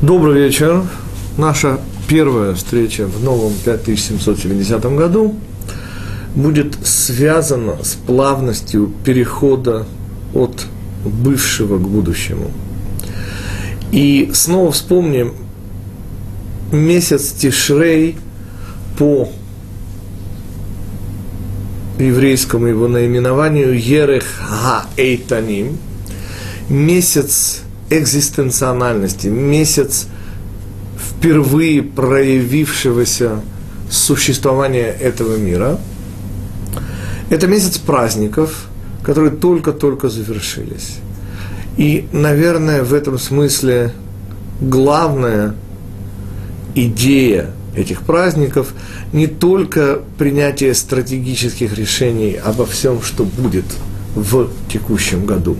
Добрый вечер. Наша первая встреча в новом 5770 году будет связана с плавностью перехода от бывшего к будущему. И снова вспомним месяц Тишрей по еврейскому его наименованию Ерех Ха Эйтаним, месяц экзистенциональности, месяц впервые проявившегося существования этого мира. Это месяц праздников, которые только-только завершились. И, наверное, в этом смысле главная идея этих праздников не только принятие стратегических решений обо всем, что будет в текущем году,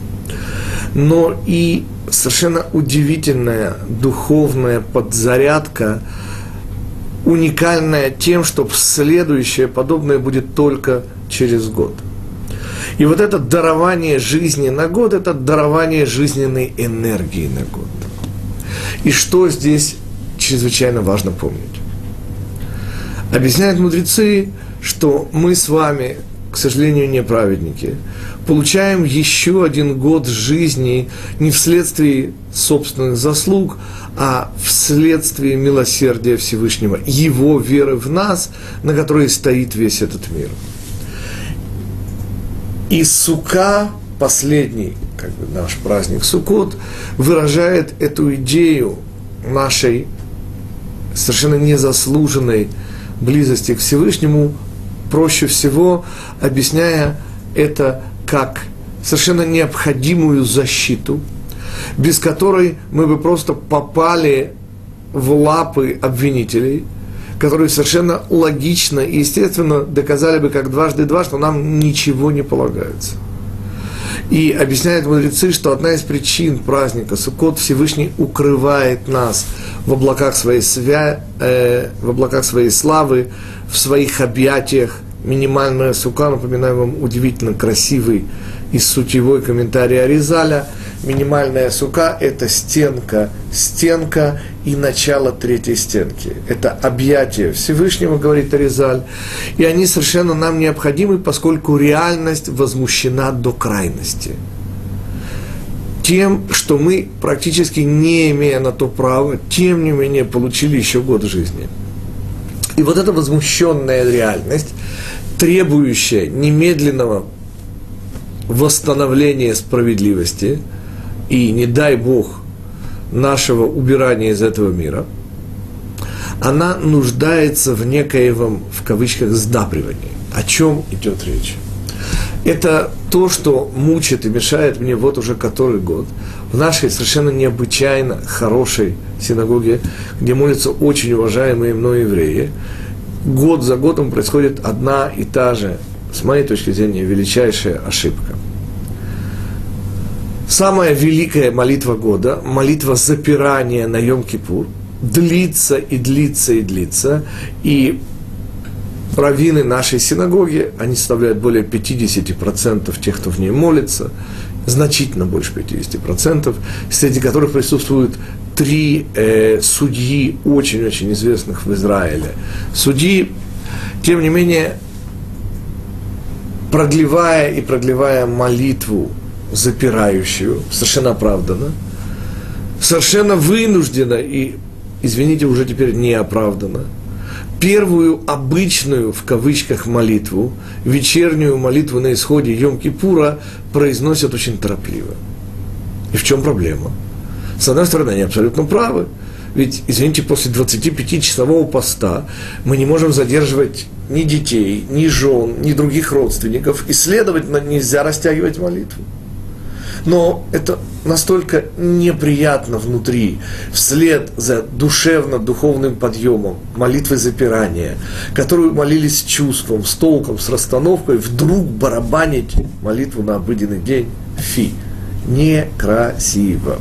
но и совершенно удивительная духовная подзарядка, уникальная тем, что следующее подобное будет только через год. И вот это дарование жизни на год, это дарование жизненной энергии на год. И что здесь чрезвычайно важно помнить? Объясняют мудрецы, что мы с вами, к сожалению, не праведники, получаем еще один год жизни не вследствие собственных заслуг, а вследствие милосердия Всевышнего, Его веры в нас, на которой стоит весь этот мир. И сука, последний как бы, наш праздник Суккот, выражает эту идею нашей совершенно незаслуженной близости к Всевышнему, проще всего объясняя это как совершенно необходимую защиту, без которой мы бы просто попали в лапы обвинителей, которые совершенно логично и естественно доказали бы как дважды два, что нам ничего не полагается. И объясняют мудрецы, что одна из причин праздника Суккот Всевышний укрывает нас в облаках своей, свя... э, в облаках своей славы, в своих объятиях, минимальная сука, напоминаю вам удивительно красивый и сутевой комментарий Аризаля. Минимальная сука – это стенка, стенка и начало третьей стенки. Это объятие Всевышнего, говорит Аризаль. И они совершенно нам необходимы, поскольку реальность возмущена до крайности. Тем, что мы, практически не имея на то права, тем не менее получили еще год жизни. И вот эта возмущенная реальность – требующая немедленного восстановления справедливости и, не дай Бог, нашего убирания из этого мира, она нуждается в некоем, в кавычках, сдабривании. О чем идет речь? Это то, что мучит и мешает мне вот уже который год в нашей совершенно необычайно хорошей синагоге, где молятся очень уважаемые мной евреи, год за годом происходит одна и та же, с моей точки зрения, величайшая ошибка. Самая великая молитва года, молитва запирания на Йом-Кипур, длится и длится и длится, и раввины нашей синагоги, они составляют более 50% тех, кто в ней молится, значительно больше 50%, среди которых присутствуют три э, судьи, очень-очень известных в Израиле. Судьи, тем не менее, продлевая и продлевая молитву, запирающую, совершенно оправданно, совершенно вынужденно и, извините, уже теперь неоправданно, первую обычную, в кавычках, молитву, вечернюю молитву на исходе Йом-Кипура произносят очень торопливо. И в чем проблема? С одной стороны, они абсолютно правы. Ведь, извините, после 25-часового поста мы не можем задерживать ни детей, ни жен, ни других родственников, и, следовательно, нельзя растягивать молитву. Но это настолько неприятно внутри, вслед за душевно-духовным подъемом, молитвы запирания, которую молились с чувством, с толком, с расстановкой, вдруг барабанить молитву на обыденный день – фи. Некрасиво.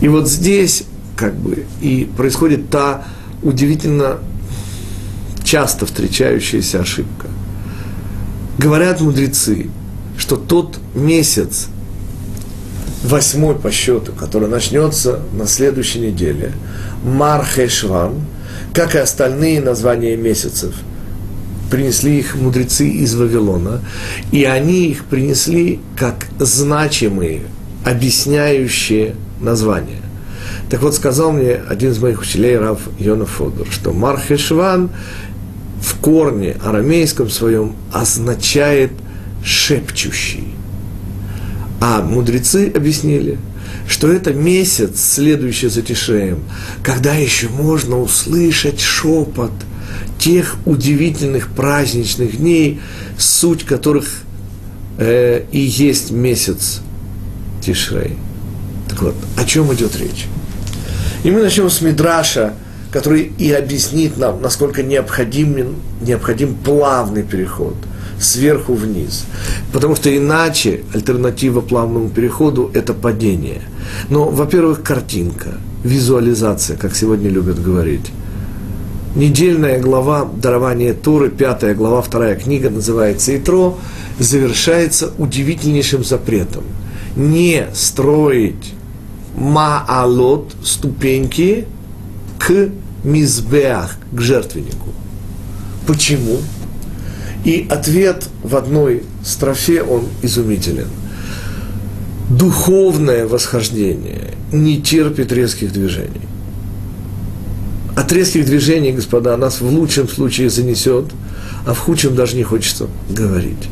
И вот здесь как бы и происходит та удивительно часто встречающаяся ошибка. Говорят мудрецы, что тот месяц восьмой по счету, который начнется на следующей неделе, Мархешван, как и остальные названия месяцев, принесли их мудрецы из Вавилона, и они их принесли как значимые, объясняющие названия. Так вот, сказал мне один из моих учителей, Рав Йона Фодор, что Мархешван в корне арамейском своем означает шепчущий. А мудрецы объяснили, что это месяц, следующий за Тишеем, когда еще можно услышать шепот тех удивительных праздничных дней, суть которых э, и есть месяц Тишрей. Вот, о чем идет речь? И мы начнем с Мидраша, который и объяснит нам, насколько необходим, необходим плавный переход сверху вниз. Потому что иначе альтернатива плавному переходу – это падение. Но, во-первых, картинка, визуализация, как сегодня любят говорить. Недельная глава дарования Туры, пятая глава, вторая книга, называется «Итро», завершается удивительнейшим запретом. Не строить маалот, ступеньки, к мизбеах, к жертвеннику. Почему? И ответ в одной строфе, он изумителен. Духовное восхождение не терпит резких движений. От резких движений, господа, нас в лучшем случае занесет, а в худшем даже не хочется говорить.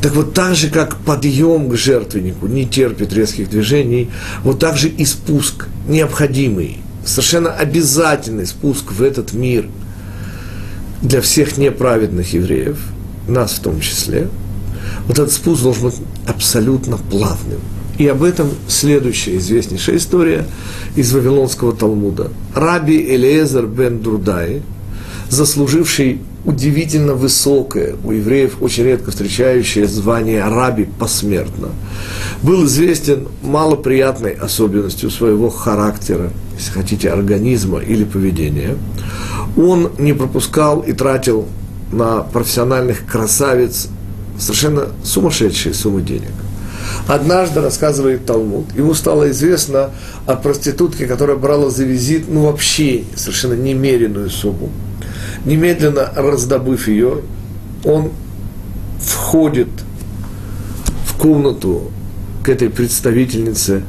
Так вот, так же, как подъем к жертвеннику не терпит резких движений, вот так же и спуск необходимый – совершенно обязательный спуск в этот мир для всех неправедных евреев, нас в том числе, вот этот спуск должен быть абсолютно плавным. И об этом следующая известнейшая история из Вавилонского Талмуда. Раби Элиезер бен Дурдай, заслуживший удивительно высокое, у евреев очень редко встречающее звание раби посмертно, был известен малоприятной особенностью своего характера, если хотите, организма или поведения. Он не пропускал и тратил на профессиональных красавиц совершенно сумасшедшие суммы денег. Однажды, рассказывает Талмуд, ему стало известно о проститутке, которая брала за визит, ну, вообще совершенно немеренную сумму. Немедленно раздобыв ее, он входит в комнату к этой представительнице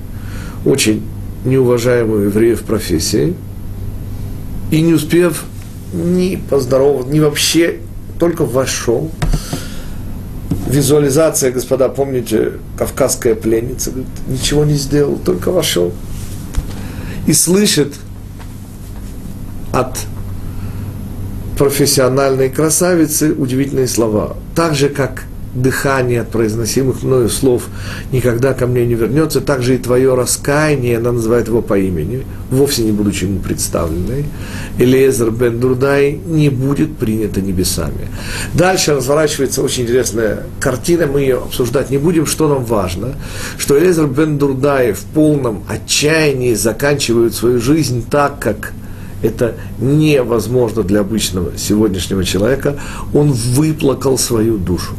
очень неуважаемую евреев профессии, и не успев ни поздороваться, ни вообще, только вошел. Визуализация, господа, помните, кавказская пленница, говорит, ничего не сделал, только вошел. И слышит от профессиональной красавицы удивительные слова. Так же, как дыхание от произносимых мною слов никогда ко мне не вернется, так же и твое раскаяние, она называет его по имени, вовсе не будучи ему представленной, Элиезер бен Дурдай не будет принято небесами. Дальше разворачивается очень интересная картина, мы ее обсуждать не будем, что нам важно, что Элиезер бен Дурдай в полном отчаянии заканчивает свою жизнь так, как это невозможно для обычного сегодняшнего человека, он выплакал свою душу.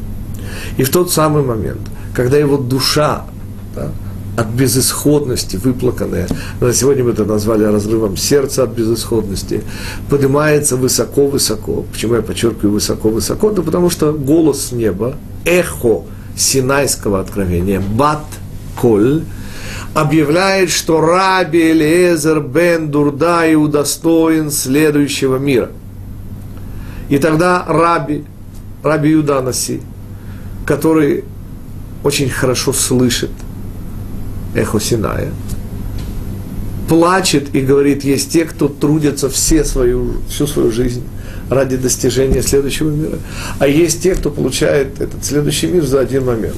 И в тот самый момент, когда его душа да, от безысходности, выплаканная, на сегодня мы это назвали разрывом сердца от безысходности, поднимается высоко-высоко. Почему я подчеркиваю высоко-высоко? Да потому что голос неба, эхо Синайского откровения, бат коль, объявляет, что раби Элиезер бен Дурдай удостоен следующего мира. И тогда раби, раби Юданаси, который очень хорошо слышит эхо Синая, плачет и говорит, есть те, кто трудятся все свою, всю свою жизнь ради достижения следующего мира, а есть те, кто получает этот следующий мир за один момент.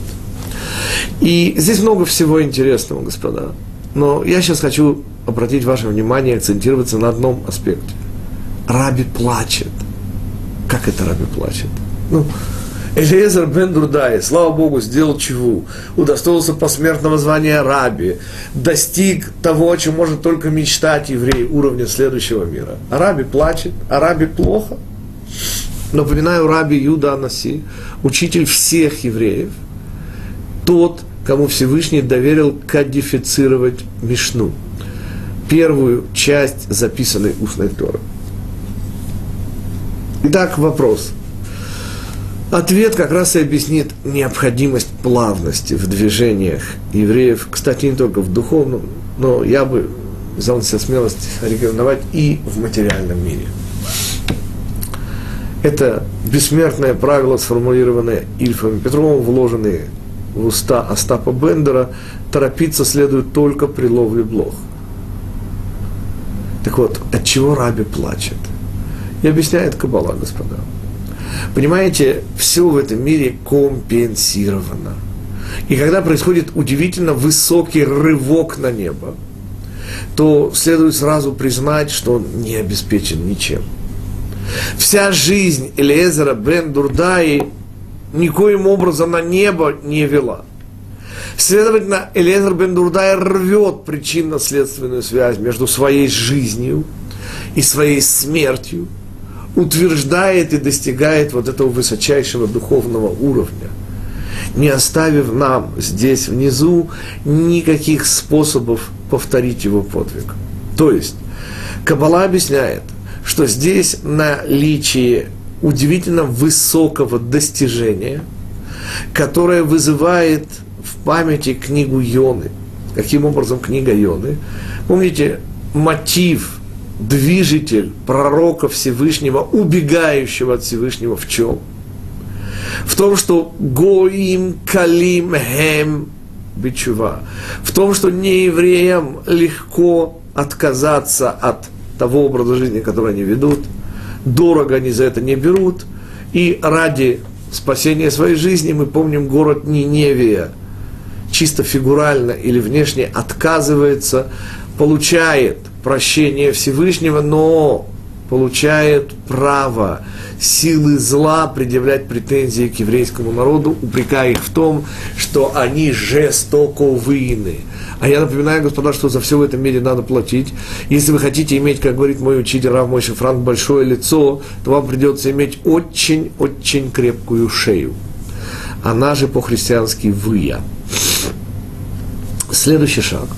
И здесь много всего интересного, господа. Но я сейчас хочу обратить ваше внимание, акцентироваться на одном аспекте. Раби плачет. Как это Раби плачет? Ну, Элиезер бен Дурдай, слава Богу, сделал чего? Удостоился посмертного звания раби, достиг того, о чем может только мечтать еврей, уровня следующего мира. А раби плачет, а раби плохо. Напоминаю, раби Юда Анаси, учитель всех евреев, тот, кому Всевышний доверил кодифицировать Мишну, первую часть записанной устной Торы. Итак, вопрос. Ответ как раз и объяснит необходимость плавности в движениях евреев, кстати, не только в духовном, но я бы взял на себя смелость рекомендовать и в материальном мире. Это бессмертное правило, сформулированное Ильфом Петровым, вложенное в уста Остапа Бендера, торопиться следует только при ловле блох. Так вот, от чего Раби плачет? И объясняет Кабала, господа. Понимаете, все в этом мире компенсировано. И когда происходит удивительно высокий рывок на небо, то следует сразу признать, что он не обеспечен ничем. Вся жизнь Элиезера бен Дурдаи никоим образом на небо не вела. Следовательно, Элиезер бен Дурдай рвет причинно-следственную связь между своей жизнью и своей смертью – утверждает и достигает вот этого высочайшего духовного уровня, не оставив нам здесь внизу никаких способов повторить его подвиг. То есть, Каббала объясняет, что здесь наличие удивительно высокого достижения, которое вызывает в памяти книгу Йоны. Каким образом книга Йоны? Помните, мотив – движитель пророка Всевышнего, убегающего от Всевышнего в чем? В том, что Гоим Калим Хем Бичува. В том, что неевреям легко отказаться от того образа жизни, который они ведут, дорого они за это не берут, и ради спасения своей жизни мы помним город Ниневия, чисто фигурально или внешне отказывается, получает прощение Всевышнего, но получает право силы зла предъявлять претензии к еврейскому народу, упрекая их в том, что они жестоковыны. А я напоминаю, господа, что за все в этом мире надо платить. Если вы хотите иметь, как говорит мой учитель Рав Мойши Франк, большое лицо, то вам придется иметь очень-очень крепкую шею. Она же по-христиански выя. Следующий шаг.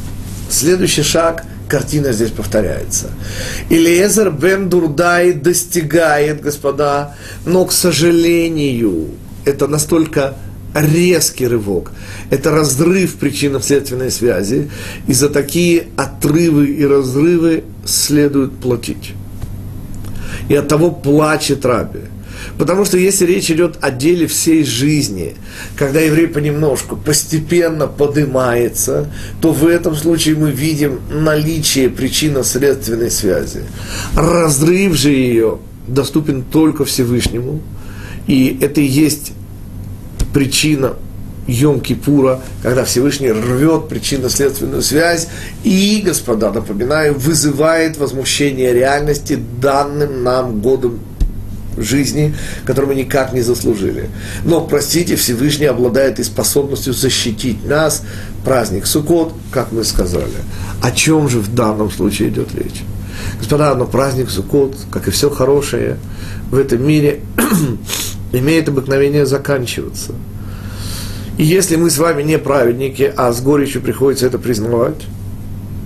Следующий шаг – картина здесь повторяется. Илиезер бен Дурдай достигает, господа, но, к сожалению, это настолько резкий рывок, это разрыв причинно-следственной связи, и за такие отрывы и разрывы следует платить. И от того плачет Раби – Потому что если речь идет о деле всей жизни, когда еврей понемножку, постепенно поднимается, то в этом случае мы видим наличие причинно-следственной связи. Разрыв же ее доступен только Всевышнему, и это и есть причина Йом-Кипура, когда Всевышний рвет причинно-следственную связь и, господа, напоминаю, вызывает возмущение реальности данным нам годом жизни, которую мы никак не заслужили. Но, простите, Всевышний обладает и способностью защитить нас. Праздник Суккот, как мы сказали. О чем же в данном случае идет речь? Господа, но праздник Суккот, как и все хорошее в этом мире, имеет обыкновение заканчиваться. И если мы с вами не праведники, а с горечью приходится это признавать,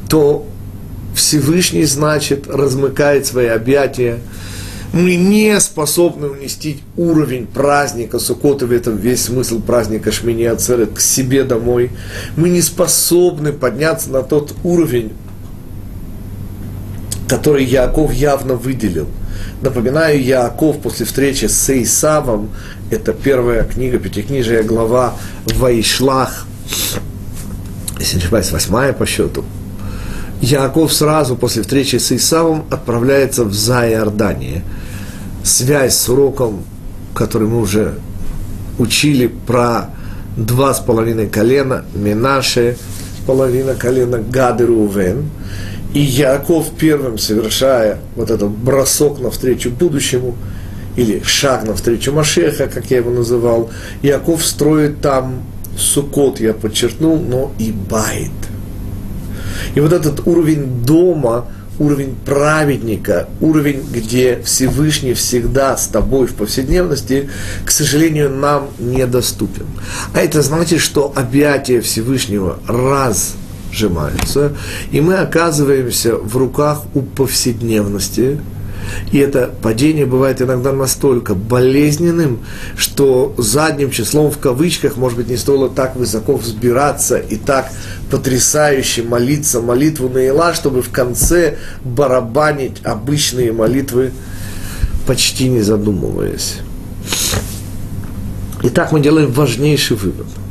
то Всевышний, значит, размыкает свои объятия, мы не способны унести уровень праздника Сукота, в этом весь смысл праздника Шмини Ацерет, к себе домой. Мы не способны подняться на тот уровень, который Яков явно выделил. Напоминаю, Яков после встречи с Исавом, это первая книга, пятикнижия, глава Вайшлах, если не ошибаюсь, восьмая по счету, Яков сразу после встречи с Исавом отправляется в Зайордание. Связь с уроком, который мы уже учили про два с половиной колена, Минаше, половина колена Гады Рувен. И Яков первым, совершая вот этот бросок навстречу будущему, или шаг навстречу Машеха, как я его называл, Яков строит там Сукот, я подчеркнул, но и Байт – и вот этот уровень дома, уровень праведника, уровень, где Всевышний всегда с тобой в повседневности, к сожалению, нам недоступен. А это значит, что объятия Всевышнего раз сжимаются, и мы оказываемся в руках у повседневности, и это падение бывает иногда настолько болезненным, что задним числом в кавычках, может быть, не стоило так высоко взбираться и так потрясающе молиться молитву на Ила, чтобы в конце барабанить обычные молитвы, почти не задумываясь. Итак, мы делаем важнейший вывод –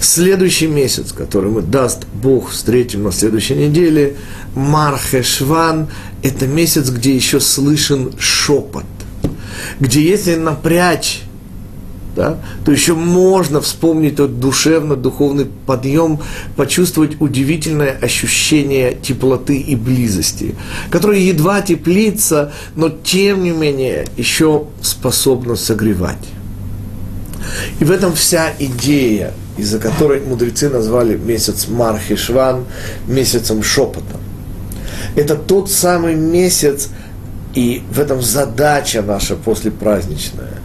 Следующий месяц, который мы даст Бог, встретим на следующей неделе, Мархешван, это месяц, где еще слышен шепот, где если напрячь да, то еще можно вспомнить тот душевно-духовный подъем, почувствовать удивительное ощущение теплоты и близости, которое едва теплится, но тем не менее еще способно согревать. И в этом вся идея из-за которой мудрецы назвали месяц Мархишван месяцем шепота. Это тот самый месяц, и в этом задача наша послепраздничная,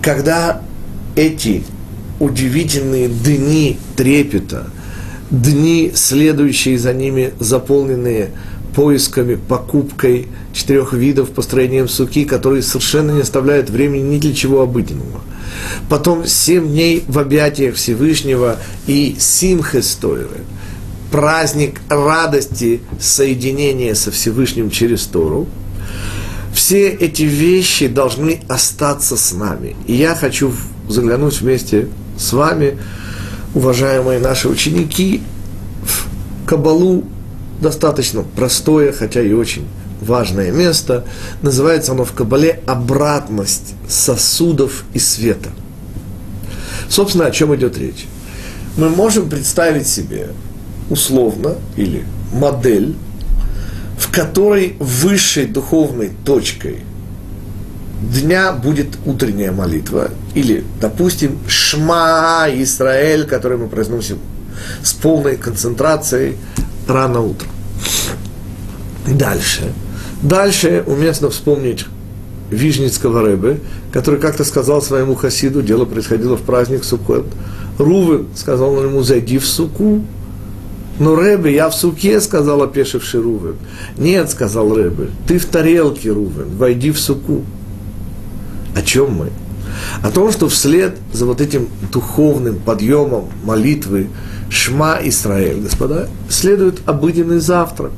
когда эти удивительные дни трепета, дни, следующие за ними, заполненные поисками, покупкой четырех видов, построением суки, которые совершенно не оставляют времени ни для чего обыденного – потом семь дней в объятиях Всевышнего и Симхестойры, праздник радости соединения со Всевышним через Тору, все эти вещи должны остаться с нами. И я хочу заглянуть вместе с вами, уважаемые наши ученики, в Кабалу достаточно простое, хотя и очень важное место. Называется оно в Кабале «Обратность сосудов и света». Собственно, о чем идет речь? Мы можем представить себе условно или модель, в которой высшей духовной точкой дня будет утренняя молитва, или, допустим, Шма Израиль, который мы произносим с полной концентрацией рано утром. Дальше. Дальше уместно вспомнить Вижницкого Рэбе, который как-то сказал своему хасиду, дело происходило в праздник Суккот, Рувен сказал ему, зайди в суку. Но Рэбе, я в суке, сказал опешивший Рувен. Нет, сказал Рэбе, ты в тарелке, Рувен, войди в суку. О чем мы? О том, что вслед за вот этим духовным подъемом молитвы Шма Исраэль, господа, следует обыденный завтрак.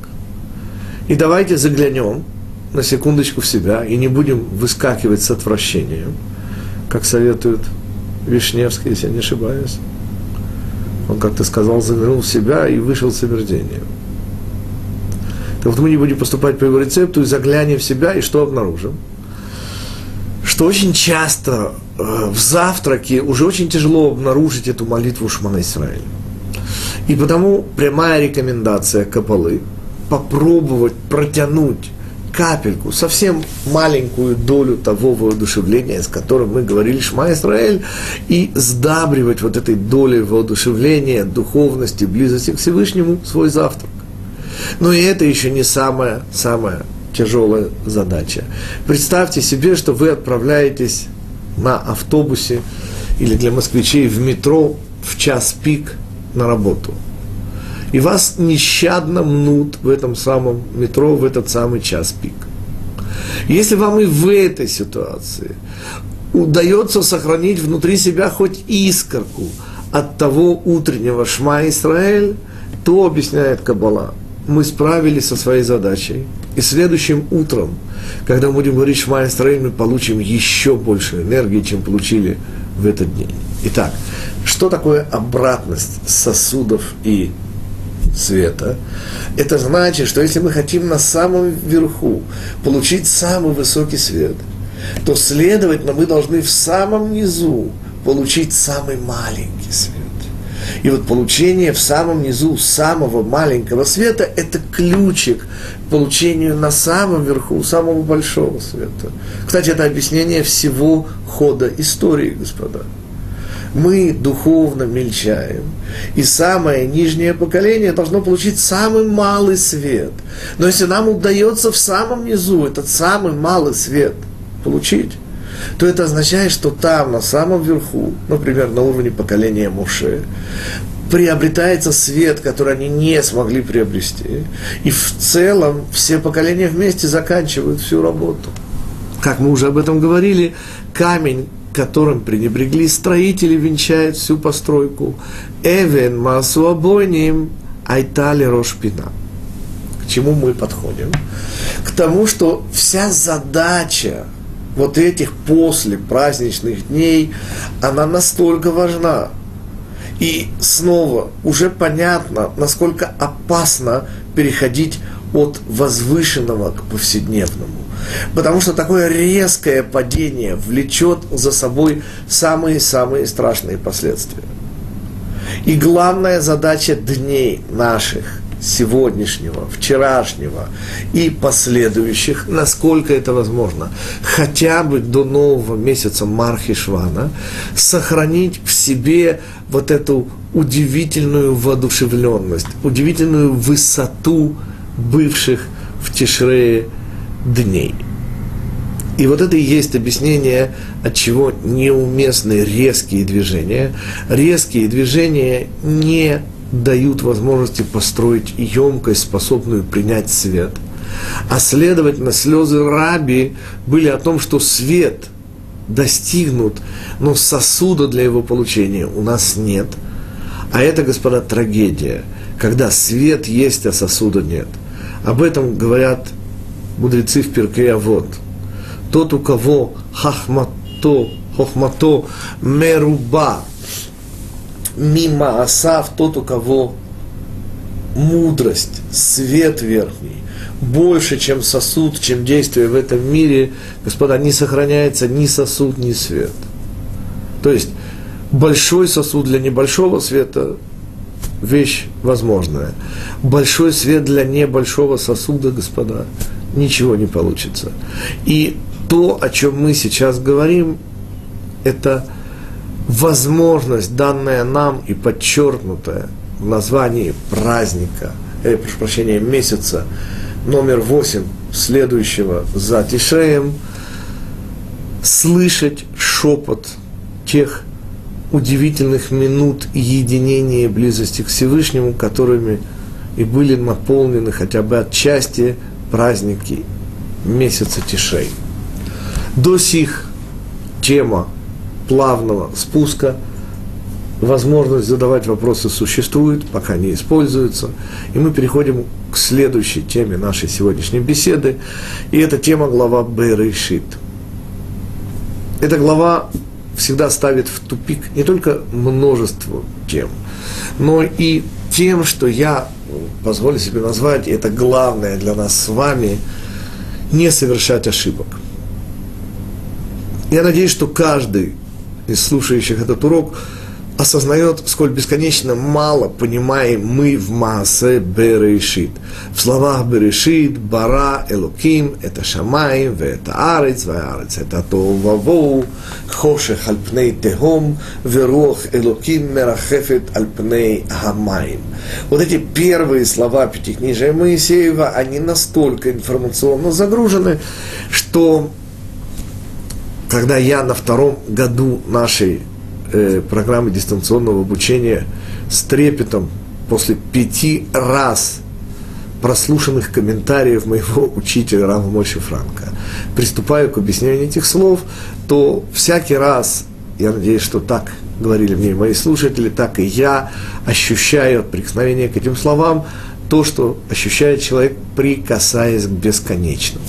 И давайте заглянем на секундочку в себя и не будем выскакивать с отвращением, как советует Вишневский, если я не ошибаюсь. Он как-то сказал, заглянул в себя и вышел с омерзением. Так вот мы не будем поступать по его рецепту и заглянем в себя, и что обнаружим? Что очень часто э, в завтраке уже очень тяжело обнаружить эту молитву Шмана Исраиля. И потому прямая рекомендация Капалы – попробовать протянуть капельку, совсем маленькую долю того воодушевления, с которым мы говорили Шма Исраэль, и сдабривать вот этой долей воодушевления, духовности, близости к Всевышнему свой завтрак. Но и это еще не самая, самая тяжелая задача. Представьте себе, что вы отправляетесь на автобусе или для москвичей в метро в час пик на работу – и вас нещадно мнут в этом самом метро в этот самый час пик. Если вам и в этой ситуации удается сохранить внутри себя хоть искорку от того утреннего Шма Исраэль, то, объясняет Каббала, мы справились со своей задачей. И следующим утром, когда мы будем говорить Шма Исраэль, мы получим еще больше энергии, чем получили в этот день. Итак, что такое обратность сосудов и света, это значит, что если мы хотим на самом верху получить самый высокий свет, то, следовательно, мы должны в самом низу получить самый маленький свет. И вот получение в самом низу самого маленького света – это ключик к получению на самом верху самого большого света. Кстати, это объяснение всего хода истории, господа. Мы духовно мельчаем. И самое нижнее поколение должно получить самый малый свет. Но если нам удается в самом низу этот самый малый свет получить, то это означает, что там, на самом верху, например, на уровне поколения Муше, приобретается свет, который они не смогли приобрести. И в целом все поколения вместе заканчивают всю работу. Как мы уже об этом говорили, камень, которым пренебрегли строители, венчает всю постройку. Эвен масу обойним айтали рошпина. К чему мы подходим? К тому, что вся задача вот этих после праздничных дней, она настолько важна. И снова уже понятно, насколько опасно переходить от возвышенного к повседневному. Потому что такое резкое падение влечет за собой самые-самые страшные последствия. И главная задача дней наших сегодняшнего, вчерашнего и последующих, насколько это возможно, хотя бы до нового месяца Мархишвана, сохранить в себе вот эту удивительную воодушевленность, удивительную высоту бывших в Тишрее дней. И вот это и есть объяснение, от чего неуместны резкие движения. Резкие движения не дают возможности построить емкость, способную принять свет. А следовательно, слезы раби были о том, что свет достигнут, но сосуда для его получения у нас нет. А это, господа, трагедия, когда свет есть, а сосуда нет. Об этом говорят мудрецы в Перке вот. Тот, у кого хахмато, хохмато меруба, мимо Асав, тот, у кого мудрость, свет верхний, больше, чем сосуд, чем действие в этом мире, господа, не сохраняется ни сосуд, ни свет. То есть, большой сосуд для небольшого света – вещь возможная. Большой свет для небольшого сосуда, господа, ничего не получится. И то, о чем мы сейчас говорим, это возможность, данная нам и подчеркнутая в названии праздника, э, прошу прощения, месяца номер восемь следующего за Тишеем, слышать шепот тех удивительных минут единения и близости к Всевышнему, которыми и были наполнены хотя бы отчасти праздники месяца Тишей. До сих тема плавного спуска. Возможность задавать вопросы существует, пока не используется. И мы переходим к следующей теме нашей сегодняшней беседы. И это тема глава Берешит. Эта глава всегда ставит в тупик не только множество тем, но и тем, что я позволю себе назвать, и это главное для нас с вами, не совершать ошибок. Я надеюсь, что каждый из слушающих этот урок осознает, сколь бесконечно мало понимаем мы в Маасе Берешит. В словах Берешит, Бара, Элоким, это Шамай, это Арец, Арец, это Товавоу, Хошех Альпней Техом, Верух Элоким Мерахефет Альпней Хамаим. Вот эти первые слова Пятикнижия Моисеева, они настолько информационно загружены, что когда я на втором году нашей э, программы дистанционного обучения с трепетом после пяти раз прослушанных комментариев моего учителя Рама Мойши Франка приступаю к объяснению этих слов, то всякий раз, я надеюсь, что так говорили мне мои слушатели, так и я ощущаю от прикосновения к этим словам то, что ощущает человек, прикасаясь к бесконечному.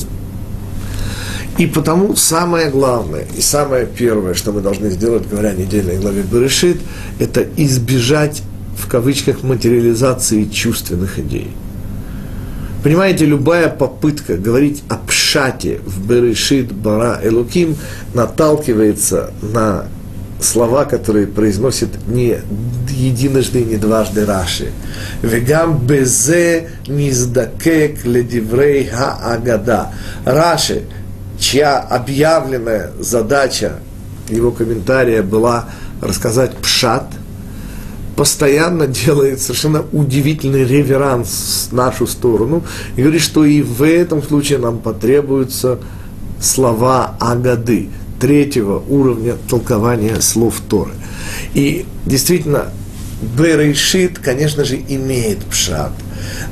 И потому самое главное и самое первое, что мы должны сделать, говоря о недельной главе Берешит, это избежать, в кавычках, материализации чувственных идей. Понимаете, любая попытка говорить о пшате в Берешит, Бара, Элуким наталкивается на слова, которые произносит не единожды, не дважды Раши. Вегам безе низдакек ледиврей ха-агада. Раши чья объявленная задача его комментария была рассказать пшат, постоянно делает совершенно удивительный реверанс в нашу сторону и говорит, что и в этом случае нам потребуются слова Агады, третьего уровня толкования слов Торы. И действительно, Берешит, конечно же, имеет пшат.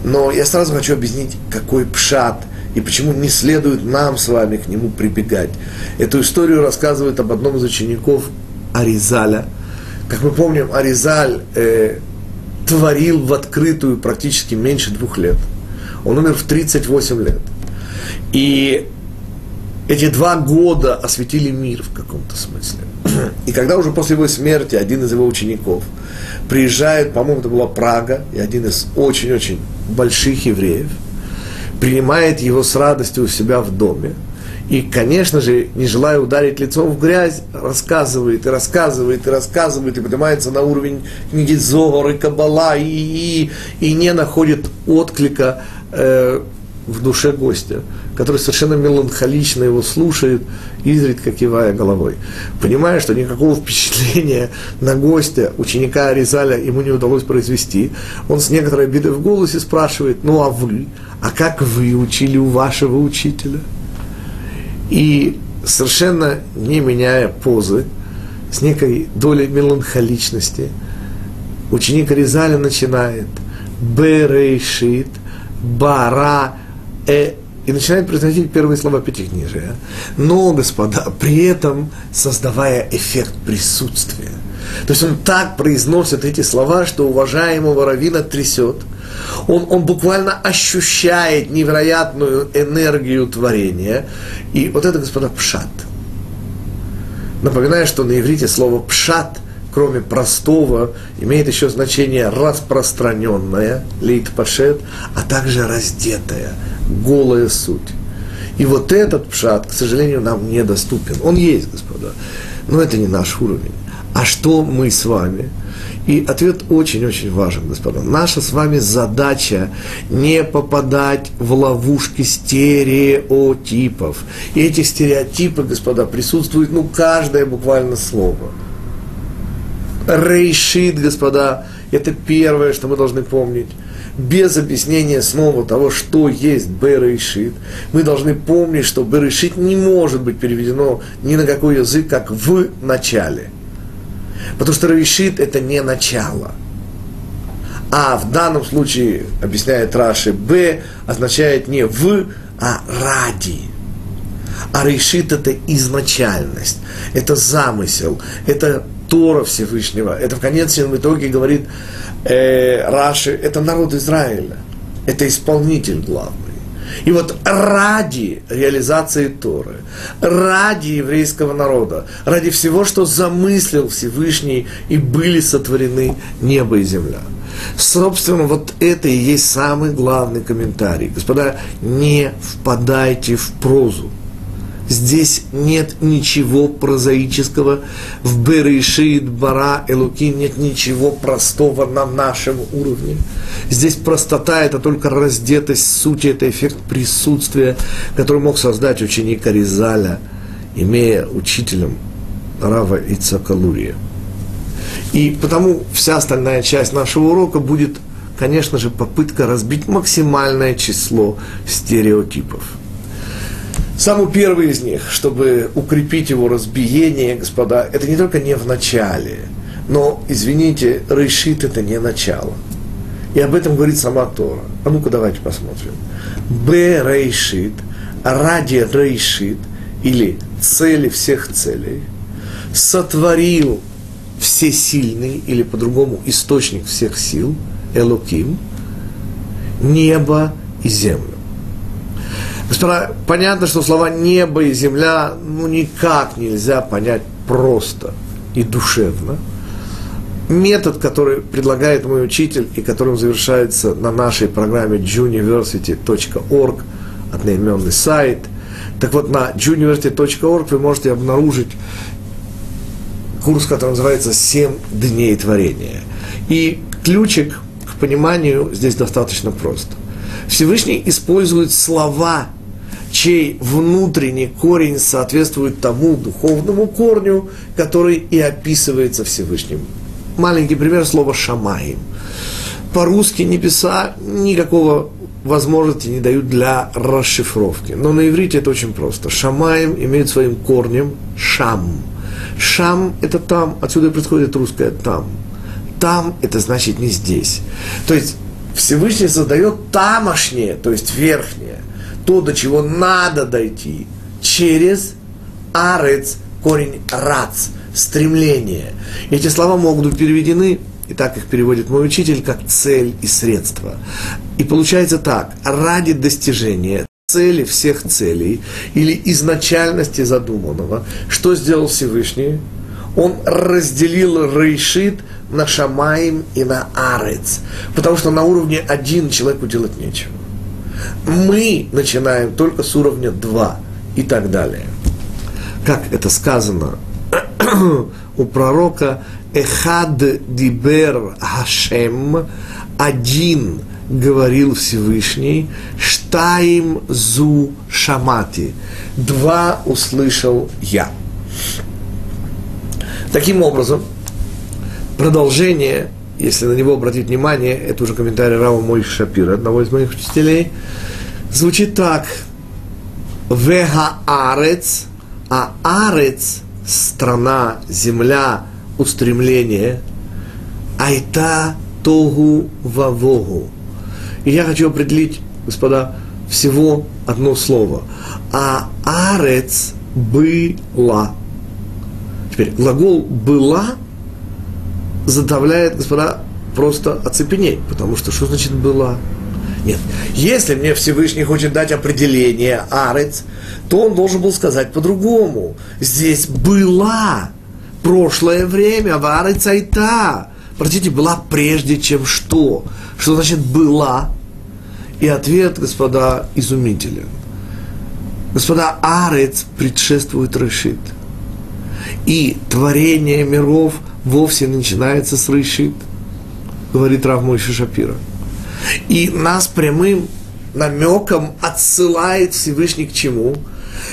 Но я сразу хочу объяснить, какой пшат и почему не следует нам с вами к нему прибегать. Эту историю рассказывает об одном из учеников Аризаля. Как мы помним, Аризаль э, творил в открытую практически меньше двух лет. Он умер в 38 лет. И эти два года осветили мир в каком-то смысле. И когда уже после его смерти один из его учеников приезжает, по-моему, это была Прага, и один из очень-очень больших евреев, принимает его с радостью у себя в доме. И, конечно же, не желая ударить лицом в грязь, рассказывает и рассказывает и рассказывает, и поднимается на уровень книги Зогор и Кабала, и, и, и не находит отклика э, в душе гостя, который совершенно меланхолично его слушает, изредка кивая головой. Понимая, что никакого впечатления на гостя, ученика Аризаля, ему не удалось произвести, он с некоторой обидой в голосе спрашивает, ну а вы, а как вы учили у вашего учителя? И совершенно не меняя позы, с некой долей меланхоличности, ученик Аризаля начинает Берейшит, Бара, э, и начинает произносить первые слова пятикнижия. Но, господа, при этом создавая эффект присутствия. То есть он так произносит эти слова, что уважаемого равина трясет. Он, он буквально ощущает невероятную энергию творения. И вот это, господа, пшат. Напоминаю, что на иврите слово пшат кроме простого, имеет еще значение распространенное, лейт пашет, а также раздетая, голая суть. И вот этот пшат, к сожалению, нам недоступен. Он есть, господа, но это не наш уровень. А что мы с вами? И ответ очень-очень важен, господа. Наша с вами задача не попадать в ловушки стереотипов. И эти стереотипы, господа, присутствуют, ну, каждое буквально слово – Рейшит, господа, это первое, что мы должны помнить. Без объяснения снова того, что есть Берешит, мы должны помнить, что Берешит не может быть переведено ни на какой язык, как в начале. Потому что Рейшит – это не начало. А в данном случае, объясняет Раши, Б означает не в, а ради. А решит это изначальность, это замысел, это Тора Всевышнего. Это в конечном итоге говорит э, Раши, это народ Израиля, это исполнитель главный. И вот ради реализации Торы, ради еврейского народа, ради всего, что замыслил Всевышний, и были сотворены небо и земля. Собственно, вот это и есть самый главный комментарий. Господа, не впадайте в прозу. Здесь нет ничего прозаического. В Берешит, Бара, Элуким нет ничего простого на нашем уровне. Здесь простота – это только раздетость сути, это эффект присутствия, который мог создать ученик Аризаля, имея учителем Рава Ицакалурия. И потому вся остальная часть нашего урока будет, конечно же, попытка разбить максимальное число стереотипов – Самый первый из них, чтобы укрепить его разбиение, господа, это не только не в начале, но, извините, решит это не начало. И об этом говорит сама Тора. А ну-ка давайте посмотрим. Б рейшит, ради рейшит, или цели всех целей, сотворил всесильный, или по-другому источник всех сил, Элоким, небо и землю. Понятно, что слова небо и земля ну, никак нельзя понять просто и душевно. Метод, который предлагает мой учитель и которым завершается на нашей программе juniversity.org, одноименный сайт. Так вот, на juniversity.org вы можете обнаружить курс, который называется «7 дней творения». И ключик к пониманию здесь достаточно прост. Всевышний использует слова чей внутренний корень соответствует тому духовному корню, который и описывается Всевышним. Маленький пример слова «шамаим». По-русски небеса никакого возможности не дают для расшифровки. Но на иврите это очень просто. Шамаем имеет своим корнем шам. Шам – это там, отсюда происходит русское там. Там – это значит не здесь. То есть Всевышний создает тамошнее, то есть верхнее, то, до чего надо дойти, через арец, корень рац, стремление. Эти слова могут быть переведены и так их переводит мой учитель, как цель и средство. И получается так, ради достижения цели всех целей или изначальности задуманного, что сделал Всевышний? Он разделил Рейшит на Шамаим и на Арец, потому что на уровне один человеку делать нечего. Мы начинаем только с уровня два и так далее. Как это сказано у пророка Эхад дибер Хашем, один говорил Всевышний, штаим зу шамати, два услышал я. Таким образом, продолжение, если на него обратить внимание, это уже комментарий Рава Мой Шапира, одного из моих учителей, звучит так. Вега арец, а арец, страна, земля, устремление, айта тогу вавогу. И я хочу определить, господа, всего одно слово. А арец была. Теперь глагол была заставляет, господа, просто оцепенеть, потому что что значит была? Нет. Если мне Всевышний хочет дать определение арец, то он должен был сказать по-другому. Здесь была прошлое время, вары цайта. Простите, была прежде, чем что? Что значит была? И ответ, господа, изумителен. Господа, арец предшествует решит. И творение миров вовсе начинается с решит, говорит Рав Мойши Шапира. И нас прямым намеком отсылает Всевышний к чему?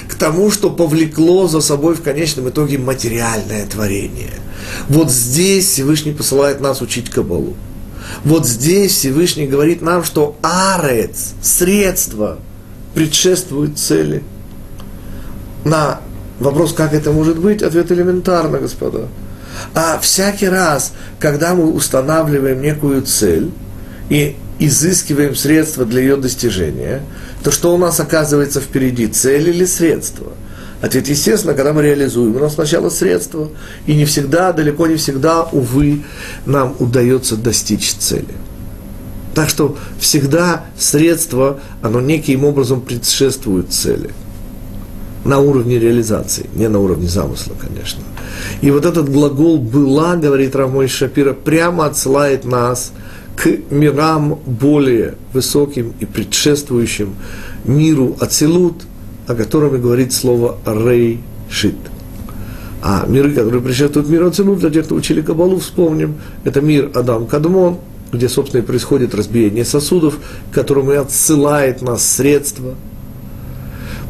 к тому, что повлекло за собой в конечном итоге материальное творение. Вот здесь Всевышний посылает нас учить Кабалу. Вот здесь Всевышний говорит нам, что арец, средство, предшествует цели. На вопрос, как это может быть, ответ элементарно, господа. А всякий раз, когда мы устанавливаем некую цель, и изыскиваем средства для ее достижения, то что у нас оказывается впереди, цель или средство? Ответ, естественно, когда мы реализуем, у нас сначала средства, и не всегда, далеко не всегда, увы, нам удается достичь цели. Так что всегда средство, оно неким образом предшествует цели. На уровне реализации, не на уровне замысла, конечно. И вот этот глагол «была», говорит Рамой Шапира, прямо отсылает нас – к мирам более высоким и предшествующим миру Ацилут, о котором и говорит слово Рейшит. А миры, которые предшествуют миру Ацилут, для тех, кто учили Кабалу, вспомним, это мир Адам Кадмон, где, собственно, и происходит разбиение сосудов, к которому и отсылает нас средства.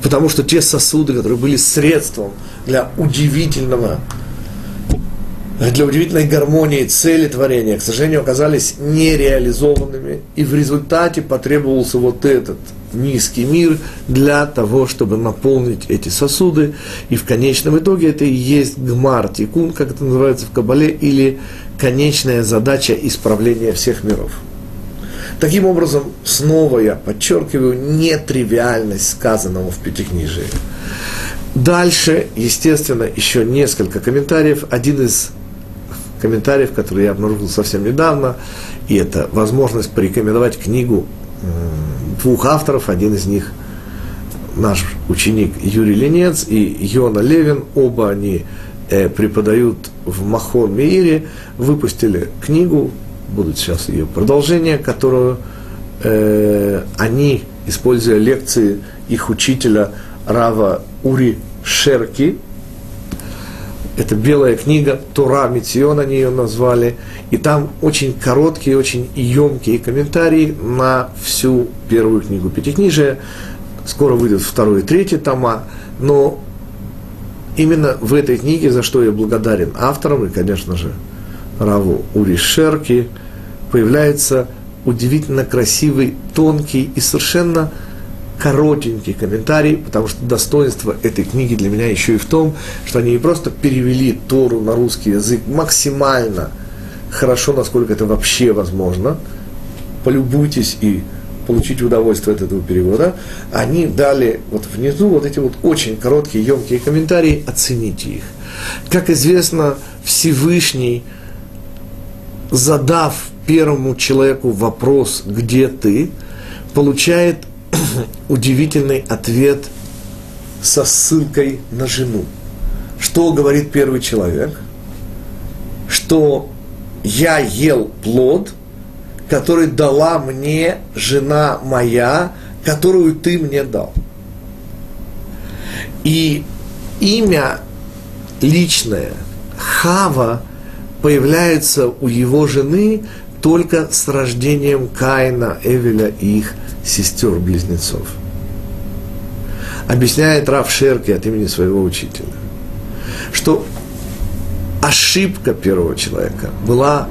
Потому что те сосуды, которые были средством для удивительного для удивительной гармонии цели творения, к сожалению, оказались нереализованными, и в результате потребовался вот этот низкий мир для того, чтобы наполнить эти сосуды, и в конечном итоге это и есть гмар, тикун, как это называется в Кабале, или конечная задача исправления всех миров. Таким образом, снова я подчеркиваю нетривиальность сказанного в Пятикнижии. Дальше, естественно, еще несколько комментариев. Один из комментариев, которые я обнаружил совсем недавно, и это возможность порекомендовать книгу двух авторов, один из них наш ученик Юрий Ленец и Йона Левин, оба они э, преподают в Махон Миире, выпустили книгу, будут сейчас ее продолжение, которую э, они, используя лекции их учителя Рава Ури Шерки, это белая книга, Тура Митион они ее назвали, и там очень короткие, очень емкие комментарии на всю первую книгу Пятикнижия. скоро выйдут второй и третий тома, но именно в этой книге, за что я благодарен авторам и, конечно же, Раву Ури Шерки, появляется удивительно красивый, тонкий и совершенно коротенький комментарий, потому что достоинство этой книги для меня еще и в том, что они не просто перевели Тору на русский язык максимально хорошо, насколько это вообще возможно. Полюбуйтесь и получить удовольствие от этого перевода. Они дали вот внизу вот эти вот очень короткие, емкие комментарии, оцените их. Как известно, Всевышний, задав первому человеку вопрос «Где ты?», получает удивительный ответ со ссылкой на жену. Что говорит первый человек? Что я ел плод, который дала мне жена моя, которую ты мне дал. И имя личное Хава появляется у его жены только с рождением Каина, Эвеля и их сестер-близнецов. Объясняет Раф Шерки от имени своего учителя, что ошибка первого человека была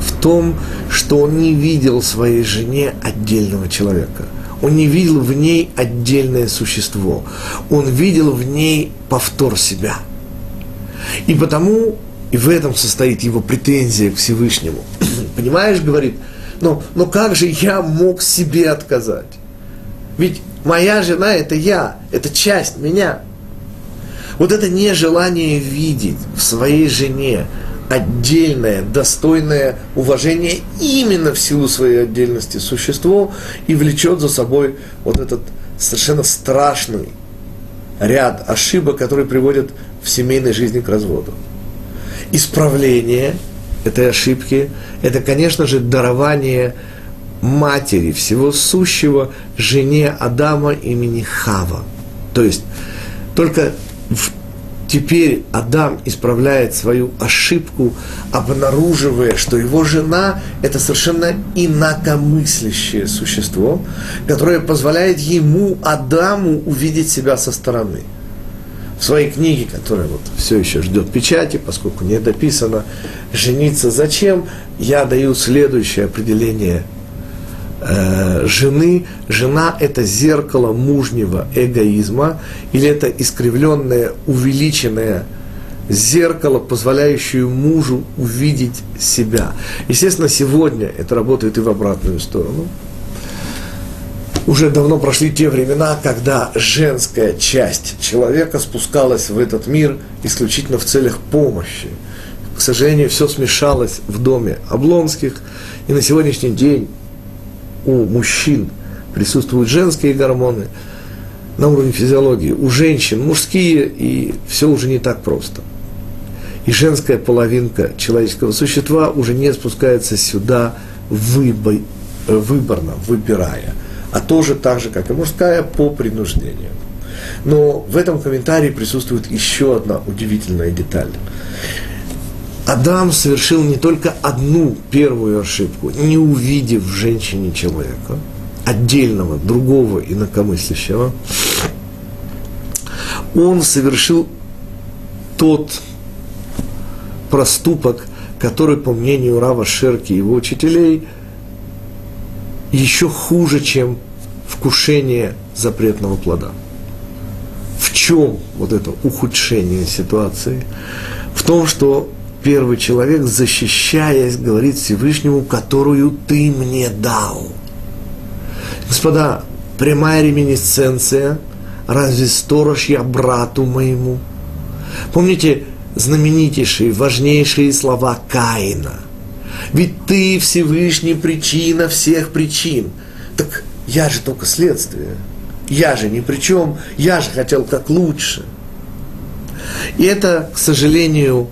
в том, что он не видел своей жене отдельного человека. Он не видел в ней отдельное существо. Он видел в ней повтор себя. И потому и в этом состоит его претензия к Всевышнему. Понимаешь, говорит, но, но как же я мог себе отказать? Ведь моя жена – это я, это часть меня. Вот это нежелание видеть в своей жене отдельное, достойное уважение именно в силу своей отдельности существо и влечет за собой вот этот совершенно страшный ряд ошибок, которые приводят в семейной жизни к разводу. Исправление этой ошибки – это, конечно же, дарование матери всего сущего жене Адама имени Хава. То есть только в Теперь Адам исправляет свою ошибку, обнаруживая, что его жена – это совершенно инакомыслящее существо, которое позволяет ему, Адаму, увидеть себя со стороны. Своей книге, которая вот все еще ждет печати, поскольку не дописано «Жениться зачем?», я даю следующее определение э, жены. Жена – это зеркало мужнего эгоизма, или это искривленное, увеличенное зеркало, позволяющее мужу увидеть себя. Естественно, сегодня это работает и в обратную сторону. Уже давно прошли те времена, когда женская часть человека спускалась в этот мир исключительно в целях помощи. К сожалению, все смешалось в доме Облонских, и на сегодняшний день у мужчин присутствуют женские гормоны на уровне физиологии, у женщин мужские, и все уже не так просто. И женская половинка человеческого существа уже не спускается сюда выбор, выборно, выбирая, а тоже так же, как и мужская, по принуждению. Но в этом комментарии присутствует еще одна удивительная деталь. Адам совершил не только одну первую ошибку, не увидев в женщине человека, отдельного, другого инакомыслящего, он совершил тот проступок, который, по мнению Рава Шерки и его учителей, еще хуже, чем вкушение запретного плода. В чем вот это ухудшение ситуации? В том, что первый человек, защищаясь, говорит Всевышнему, которую ты мне дал. Господа, прямая реминисценция, разве сторож я брату моему? Помните знаменитейшие, важнейшие слова Каина? Ведь ты Всевышний причина всех причин. Так я же только следствие. Я же ни при чем, я же хотел как лучше. И это, к сожалению,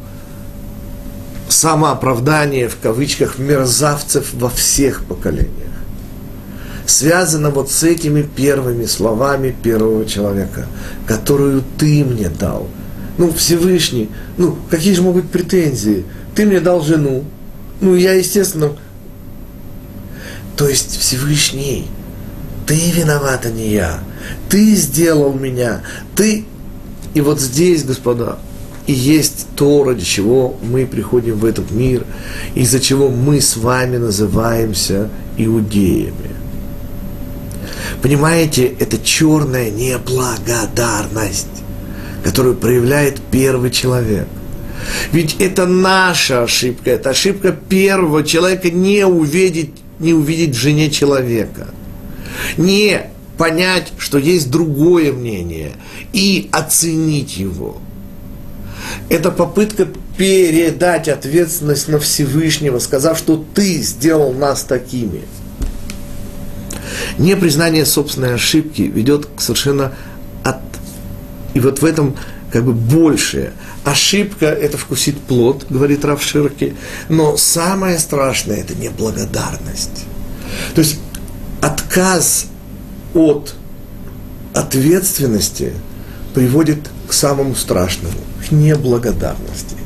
самооправдание, в кавычках, мерзавцев во всех поколениях. Связано вот с этими первыми словами первого человека, которую ты мне дал. Ну, Всевышний, ну, какие же могут быть претензии? Ты мне дал жену, ну, я, естественно, то есть Всевышний ты виноват, а не я. Ты сделал меня. Ты... И вот здесь, господа, и есть то, ради чего мы приходим в этот мир, из-за чего мы с вами называемся иудеями. Понимаете, это черная неблагодарность, которую проявляет первый человек. Ведь это наша ошибка, это ошибка первого человека не увидеть, не увидеть в жене человека. Не понять, что есть другое мнение и оценить его. Это попытка передать ответственность на Всевышнего, сказав, что ты сделал нас такими – Непризнание собственной ошибки ведет к совершенно от... И вот в этом как бы большее. Ошибка – это вкусить плод, говорит Рав Ширки, но самое страшное – это неблагодарность. То есть отказ от ответственности приводит к самому страшному, к неблагодарности.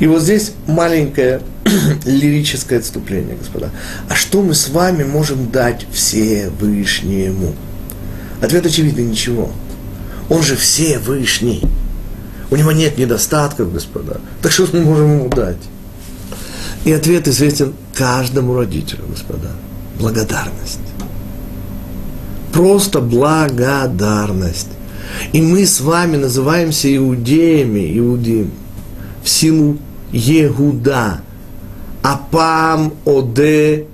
И вот здесь маленькое лирическое отступление, господа. А что мы с вами можем дать Всевышнему? Ответ очевидный – ничего. Он же Всевышний. У него нет недостатков, господа. Так что мы можем ему дать? И ответ известен каждому родителю, господа. Благодарность. Просто благодарность. И мы с вами называемся иудеями, иудеями в силу Егуда, Апам Оде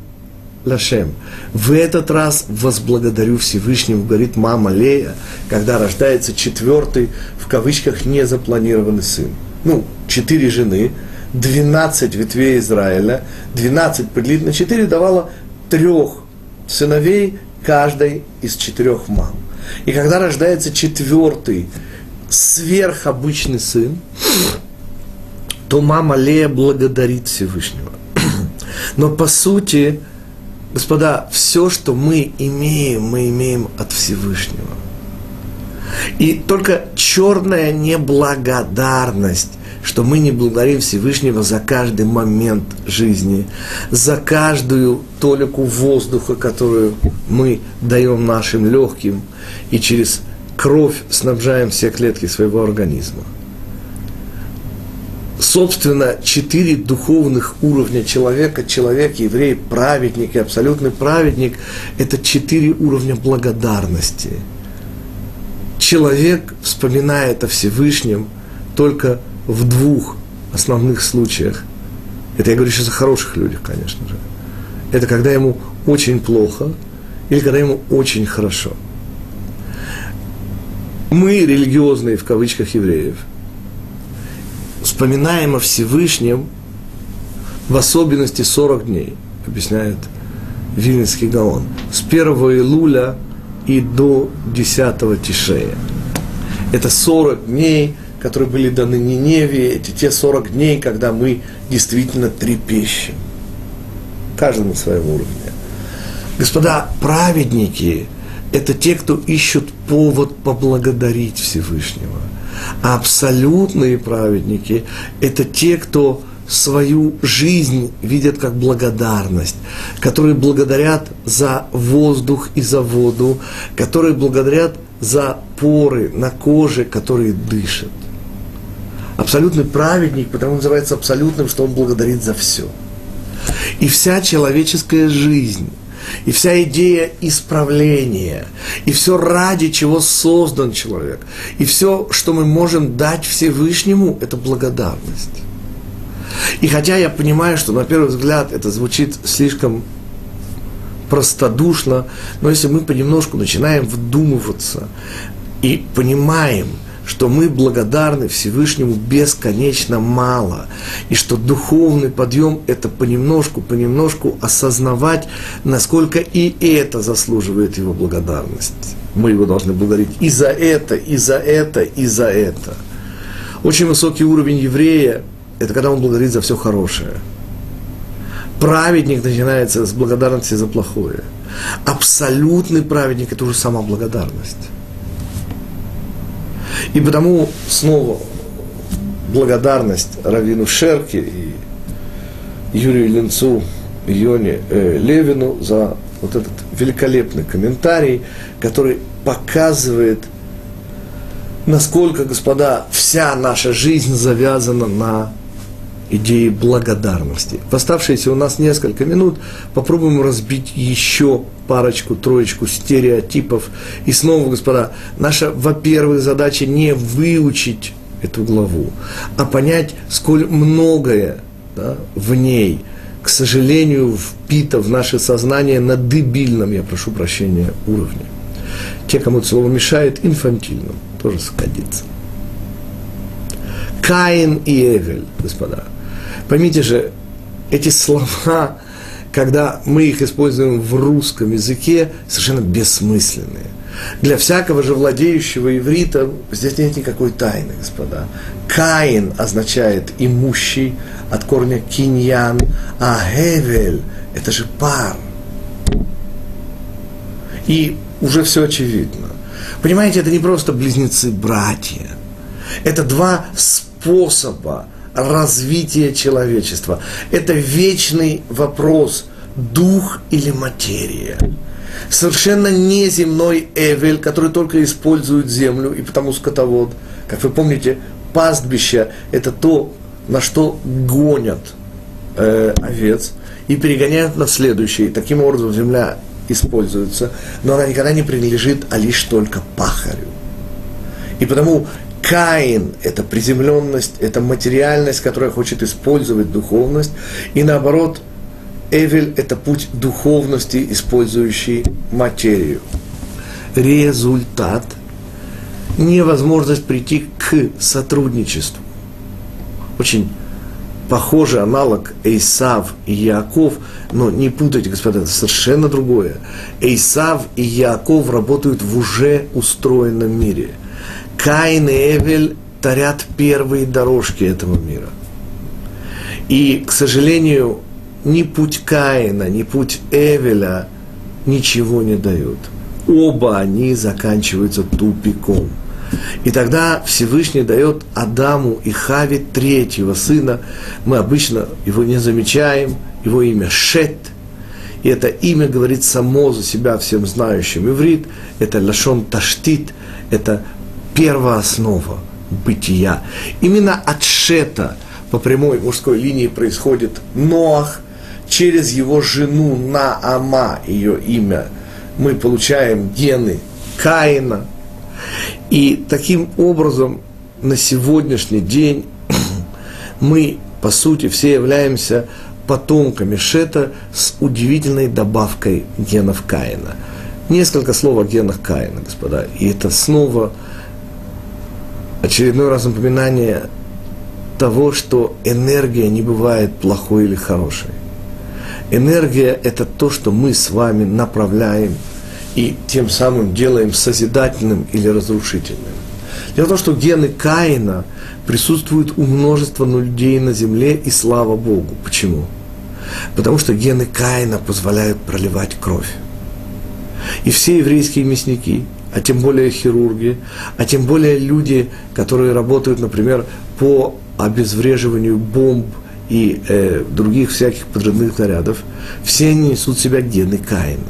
Лашем. В этот раз возблагодарю Всевышнему, говорит мама Лея, когда рождается четвертый, в кавычках, незапланированный сын. Ну, четыре жены, двенадцать ветвей Израиля, двенадцать поделить на четыре давала трех сыновей каждой из четырех мам. И когда рождается четвертый, сверхобычный сын, то мама Лея благодарит Всевышнего. Но по сути, господа, все, что мы имеем, мы имеем от Всевышнего. И только черная неблагодарность, что мы не благодарим Всевышнего за каждый момент жизни, за каждую толику воздуха, которую мы даем нашим легким, и через кровь снабжаем все клетки своего организма – собственно, четыре духовных уровня человека, человек, еврей, праведник и абсолютный праведник, это четыре уровня благодарности. Человек вспоминает о Всевышнем только в двух основных случаях. Это я говорю сейчас о хороших людях, конечно же. Это когда ему очень плохо или когда ему очень хорошо. Мы, религиозные в кавычках евреев – вспоминаем о Всевышнем в особенности 40 дней, объясняет Вильнинский Гаон. С 1 Илуля и до 10 Тишея. Это 40 дней, которые были даны Ниневе, эти те 40 дней, когда мы действительно трепещем. Каждый на своем уровне. Господа, праведники – это те, кто ищут повод поблагодарить Всевышнего – а абсолютные праведники – это те, кто свою жизнь видят как благодарность, которые благодарят за воздух и за воду, которые благодарят за поры на коже, которые дышат. Абсолютный праведник, потому называется абсолютным, что он благодарит за все. И вся человеческая жизнь и вся идея исправления, и все ради чего создан человек, и все, что мы можем дать Всевышнему, это благодарность. И хотя я понимаю, что на первый взгляд это звучит слишком простодушно, но если мы понемножку начинаем вдумываться и понимаем – что мы благодарны Всевышнему бесконечно мало, и что духовный подъем – это понемножку, понемножку осознавать, насколько и это заслуживает его благодарность. Мы его должны благодарить и за это, и за это, и за это. Очень высокий уровень еврея – это когда он благодарит за все хорошее. Праведник начинается с благодарности за плохое. Абсолютный праведник – это уже сама благодарность. И потому снова благодарность Равину Шерке и Юрию Ленцу и Йоне э, Левину за вот этот великолепный комментарий, который показывает, насколько, господа, вся наша жизнь завязана на идеи благодарности. В оставшиеся у нас несколько минут попробуем разбить еще парочку, троечку стереотипов. И снова, господа, наша, во-первых, задача не выучить эту главу, а понять, сколь многое да, в ней, к сожалению, впито в наше сознание на дебильном, я прошу прощения, уровне. Те, кому это слово мешает, инфантильным, тоже сходится. Каин и Эвель, господа – Поймите же, эти слова, когда мы их используем в русском языке, совершенно бессмысленные. Для всякого же владеющего иврита здесь нет никакой тайны, господа. Каин означает имущий от корня киньян, а Гевель – это же пар. И уже все очевидно. Понимаете, это не просто близнецы-братья. Это два способа развития человечества. Это вечный вопрос, дух или материя. Совершенно неземной Эвель, который только использует землю и потому скотовод. Как вы помните, пастбище – это то, на что гонят э, овец и перегоняют на следующий. Таким образом, земля используется, но она никогда не принадлежит, а лишь только пахарю. И потому Каин – это приземленность, это материальность, которая хочет использовать духовность. И наоборот, Эвель – это путь духовности, использующий материю. Результат – невозможность прийти к сотрудничеству. Очень похожий аналог Эйсав и Яков, но не путайте, господа, это совершенно другое. Эйсав и Яков работают в уже устроенном мире – Каин и Эвель тарят первые дорожки этого мира. И, к сожалению, ни путь Каина, ни путь Эвеля ничего не дают. Оба они заканчиваются тупиком. И тогда Всевышний дает Адаму и Хаве третьего сына. Мы обычно его не замечаем. Его имя Шет. И это имя говорит само за себя всем знающим иврит. Это Лашон Таштит. Это первооснова бытия. Именно от Шета по прямой мужской линии происходит Ноах, через его жену Наама, ее имя, мы получаем гены Каина. И таким образом на сегодняшний день мы, по сути, все являемся потомками Шета с удивительной добавкой генов Каина. Несколько слов о генах Каина, господа. И это снова очередной раз напоминание того, что энергия не бывает плохой или хорошей. Энергия – это то, что мы с вами направляем и тем самым делаем созидательным или разрушительным. Дело в том, что гены Каина присутствуют у множества людей на земле, и слава Богу. Почему? Потому что гены Каина позволяют проливать кровь. И все еврейские мясники – а тем более хирурги, а тем более люди, которые работают, например, по обезвреживанию бомб и э, других всяких подрывных зарядов, все они несут в себя гены Каина.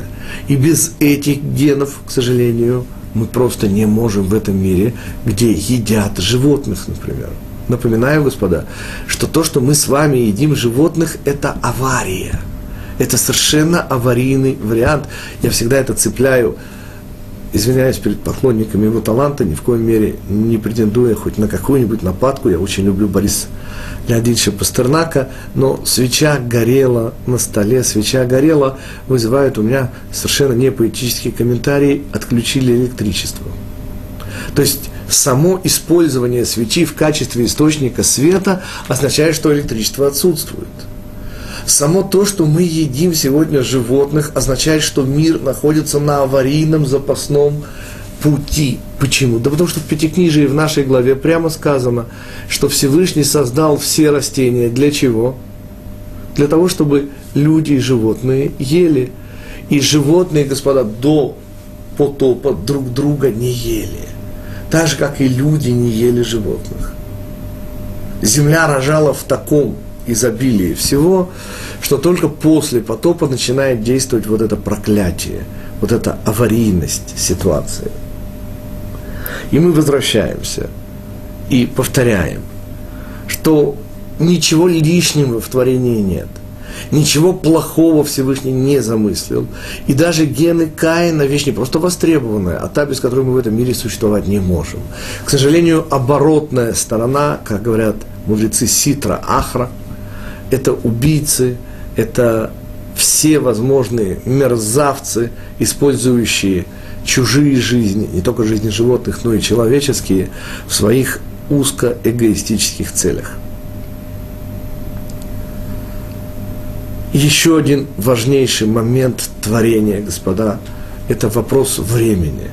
И без этих генов, к сожалению, мы просто не можем в этом мире, где едят животных, например. Напоминаю, господа, что то, что мы с вами едим животных, это авария. Это совершенно аварийный вариант. Я всегда это цепляю извиняюсь перед поклонниками его таланта, ни в коем мере не претендуя хоть на какую-нибудь нападку. Я очень люблю Бориса Леонидовича Пастернака, но свеча горела на столе, свеча горела, вызывает у меня совершенно не поэтический комментарий, отключили электричество. То есть само использование свечи в качестве источника света означает, что электричество отсутствует – Само то, что мы едим сегодня животных, означает, что мир находится на аварийном запасном пути. Почему? Да потому что в Пятикнижии в нашей главе прямо сказано, что Всевышний создал все растения. Для чего? Для того, чтобы люди и животные ели. И животные, господа, до потопа друг друга не ели. Так же, как и люди не ели животных. Земля рожала в таком изобилии всего, что только после потопа начинает действовать вот это проклятие, вот эта аварийность ситуации. И мы возвращаемся и повторяем, что ничего лишнего в творении нет. Ничего плохого Всевышний не замыслил. И даже гены Каина – вещь не просто востребованная, а та, без которой мы в этом мире существовать не можем. К сожалению, оборотная сторона, как говорят мудрецы Ситра, Ахра, это убийцы, это все возможные мерзавцы, использующие чужие жизни, не только жизни животных, но и человеческие, в своих узкоэгоистических целях. Еще один важнейший момент творения, господа, это вопрос времени.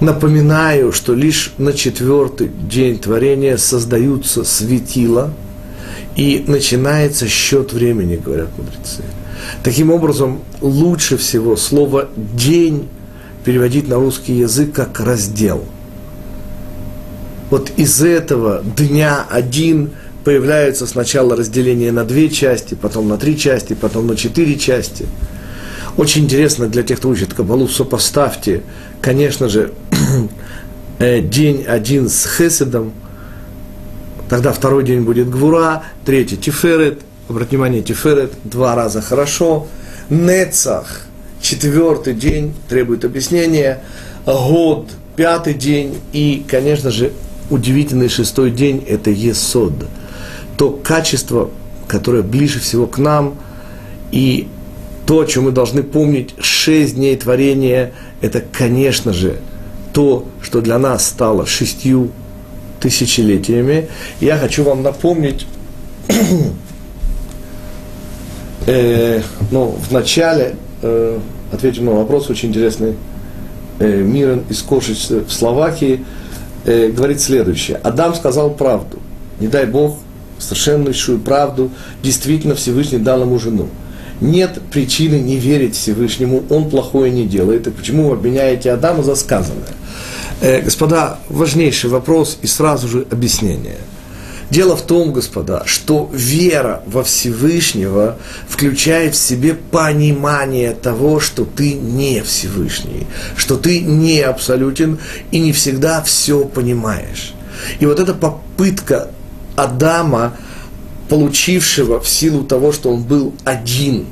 Напоминаю, что лишь на четвертый день творения создаются светила, и начинается счет времени, говорят мудрецы. Таким образом, лучше всего слово «день» переводить на русский язык как «раздел». Вот из этого дня один появляется сначала разделение на две части, потом на три части, потом на четыре части. Очень интересно для тех, кто учит Кабалу, сопоставьте, конечно же, э, день один с Хеседом, тогда второй день будет Гвура, третий Тиферет, обратите внимание, Тиферет два раза хорошо, Нецах, четвертый день, требует объяснения, Год, пятый день. И, конечно же, удивительный шестой день – это Есод – то качество, которое ближе всего к нам, и то, о чем мы должны помнить, шесть дней творения, это, конечно же, то, что для нас стало шестью тысячелетиями. Я хочу вам напомнить, э, ну, в начале э, ответим на вопрос очень интересный. Э, Мирон из Кошиц в Словакии э, говорит следующее. Адам сказал правду. Не дай Бог, совершеннейшую правду, действительно Всевышний дал ему жену. Нет причины не верить Всевышнему, он плохое не делает. И почему вы обменяете Адама за сказанное? Э, господа, важнейший вопрос и сразу же объяснение. Дело в том, господа, что вера во Всевышнего включает в себе понимание того, что ты не Всевышний, что ты не абсолютен и не всегда все понимаешь. И вот эта попытка Адама, получившего в силу того, что он был один,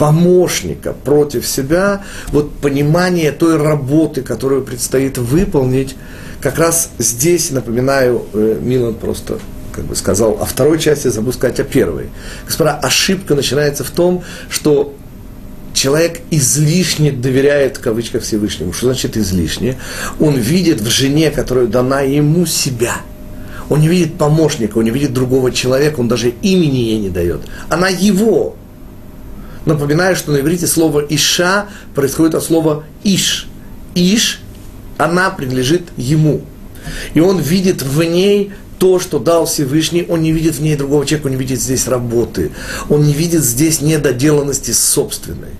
помощника против себя, вот понимание той работы, которую предстоит выполнить, как раз здесь, напоминаю, э, Милан просто как бы сказал о второй части, забыл сказать о первой. Господа, ошибка начинается в том, что человек излишне доверяет, в кавычках, Всевышнему. Что значит излишне? Он видит в жене, которая дана ему, себя – он не видит помощника, он не видит другого человека, он даже имени ей не дает. Она его. Напоминаю, что на иврите слово «иша» происходит от слова «иш». «Иш» она принадлежит ему. И он видит в ней то, что дал Всевышний, он не видит в ней другого человека, он не видит здесь работы, он не видит здесь недоделанности собственной.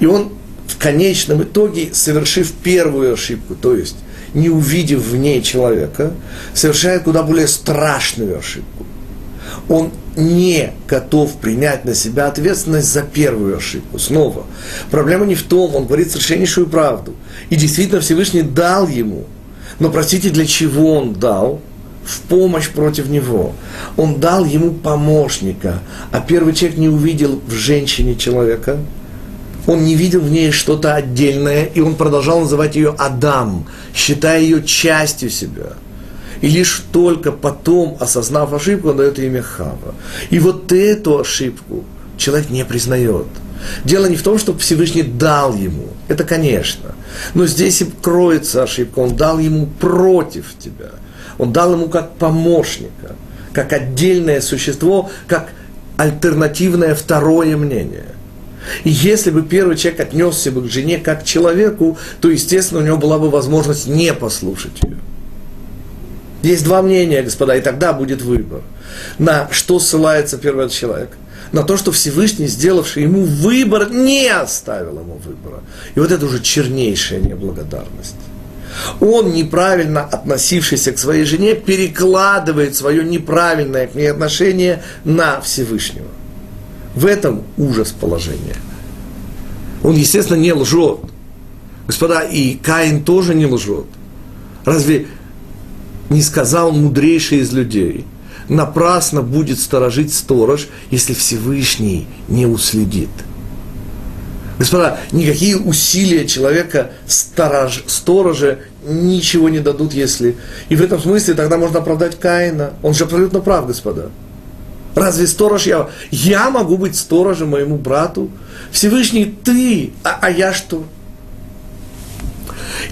И он в конечном итоге, совершив первую ошибку, то есть не увидев в ней человека, совершает куда более страшную ошибку. Он не готов принять на себя ответственность за первую ошибку. Снова, проблема не в том, он говорит совершеннейшую правду. И действительно Всевышний дал ему. Но простите, для чего он дал? В помощь против него. Он дал ему помощника, а первый человек не увидел в женщине человека – он не видел в ней что-то отдельное, и он продолжал называть ее Адам, считая ее частью себя. И лишь только потом, осознав ошибку, он дает имя Хава. И вот эту ошибку человек не признает. Дело не в том, что Всевышний дал ему, это конечно. Но здесь и кроется ошибка. Он дал ему против тебя. Он дал ему как помощника, как отдельное существо, как альтернативное второе мнение. И если бы первый человек отнесся бы к жене как к человеку, то, естественно, у него была бы возможность не послушать ее. Есть два мнения, господа, и тогда будет выбор. На что ссылается первый человек? На то, что Всевышний, сделавший ему выбор, не оставил ему выбора. И вот это уже чернейшая неблагодарность. Он, неправильно относившийся к своей жене, перекладывает свое неправильное к ней отношение на Всевышнего. В этом ужас положения. Он, естественно, не лжет. Господа, и Каин тоже не лжет. Разве не сказал мудрейший из людей? Напрасно будет сторожить сторож, если Всевышний не уследит. Господа, никакие усилия человека, сторож, сторожа, ничего не дадут, если... И в этом смысле тогда можно оправдать Каина. Он же абсолютно прав, господа. Разве сторож я? Я могу быть сторожем моему брату? Всевышний ты, а, а я что?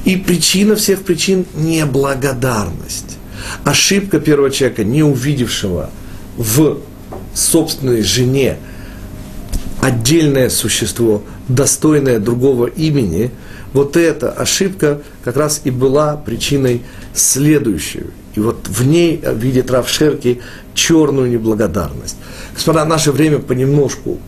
И причина всех причин – неблагодарность. Ошибка первого человека, не увидевшего в собственной жене отдельное существо, достойное другого имени, вот эта ошибка как раз и была причиной следующей. И вот в ней видит Рав Шерки черную неблагодарность. Господа, наше время понемножку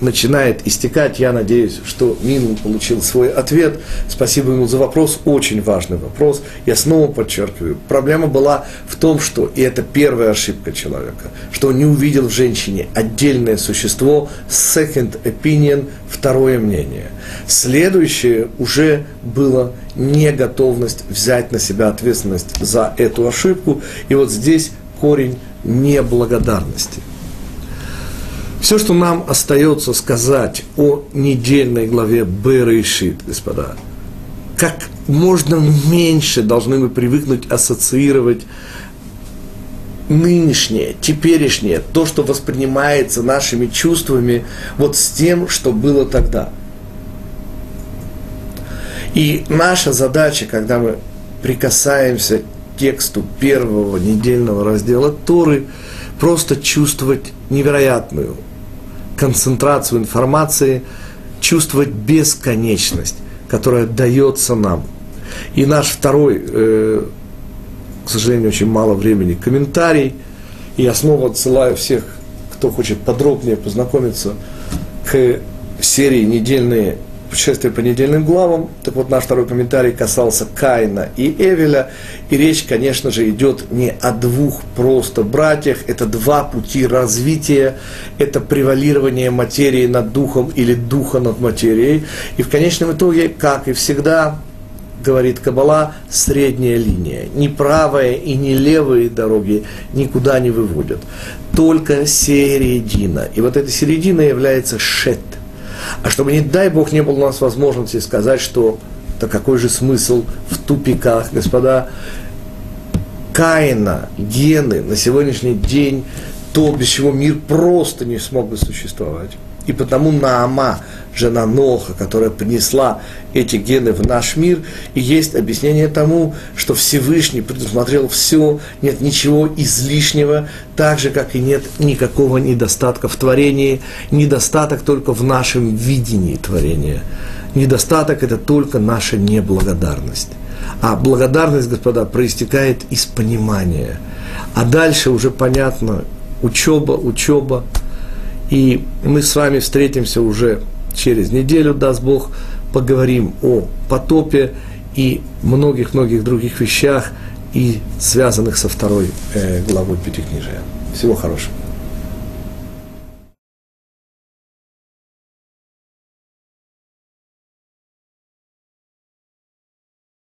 начинает истекать. Я надеюсь, что Мин получил свой ответ. Спасибо ему за вопрос, очень важный вопрос. Я снова подчеркиваю, проблема была в том, что, и это первая ошибка человека, что он не увидел в женщине отдельное существо, second opinion, второе мнение. Следующее уже было неготовность взять на себя ответственность за эту ошибку. И вот здесь корень неблагодарности. Все, что нам остается сказать о недельной главе Берешит, господа, как можно меньше должны мы привыкнуть ассоциировать нынешнее, теперешнее, то, что воспринимается нашими чувствами, вот с тем, что было тогда. И наша задача, когда мы прикасаемся к тексту первого недельного раздела Торы, просто чувствовать невероятную концентрацию информации, чувствовать бесконечность, которая дается нам. И наш второй, э, к сожалению, очень мало времени, комментарий. И я снова отсылаю всех, кто хочет подробнее познакомиться к серии недельные путешествие по недельным главам. Так вот, наш второй комментарий касался Каина и Эвеля. И речь, конечно же, идет не о двух просто братьях. Это два пути развития. Это превалирование материи над духом или духа над материей. И в конечном итоге, как и всегда, говорит Кабала, средняя линия. Ни правая и ни левые дороги никуда не выводят. Только середина. И вот эта середина является шет – а чтобы, не дай Бог, не было у нас возможности сказать, что да какой же смысл в тупиках, господа, Каина, гены на сегодняшний день, то, без чего мир просто не смог бы существовать. И потому Наама, жена Ноха, которая принесла эти гены в наш мир, и есть объяснение тому, что Всевышний предусмотрел все, нет ничего излишнего, так же, как и нет никакого недостатка в творении, недостаток только в нашем видении творения. Недостаток – это только наша неблагодарность. А благодарность, господа, проистекает из понимания. А дальше уже понятно, учеба, учеба – и мы с вами встретимся уже через неделю, даст Бог, поговорим о потопе и многих-многих других вещах, и связанных со второй э, главой Пятикнижия. Всего хорошего.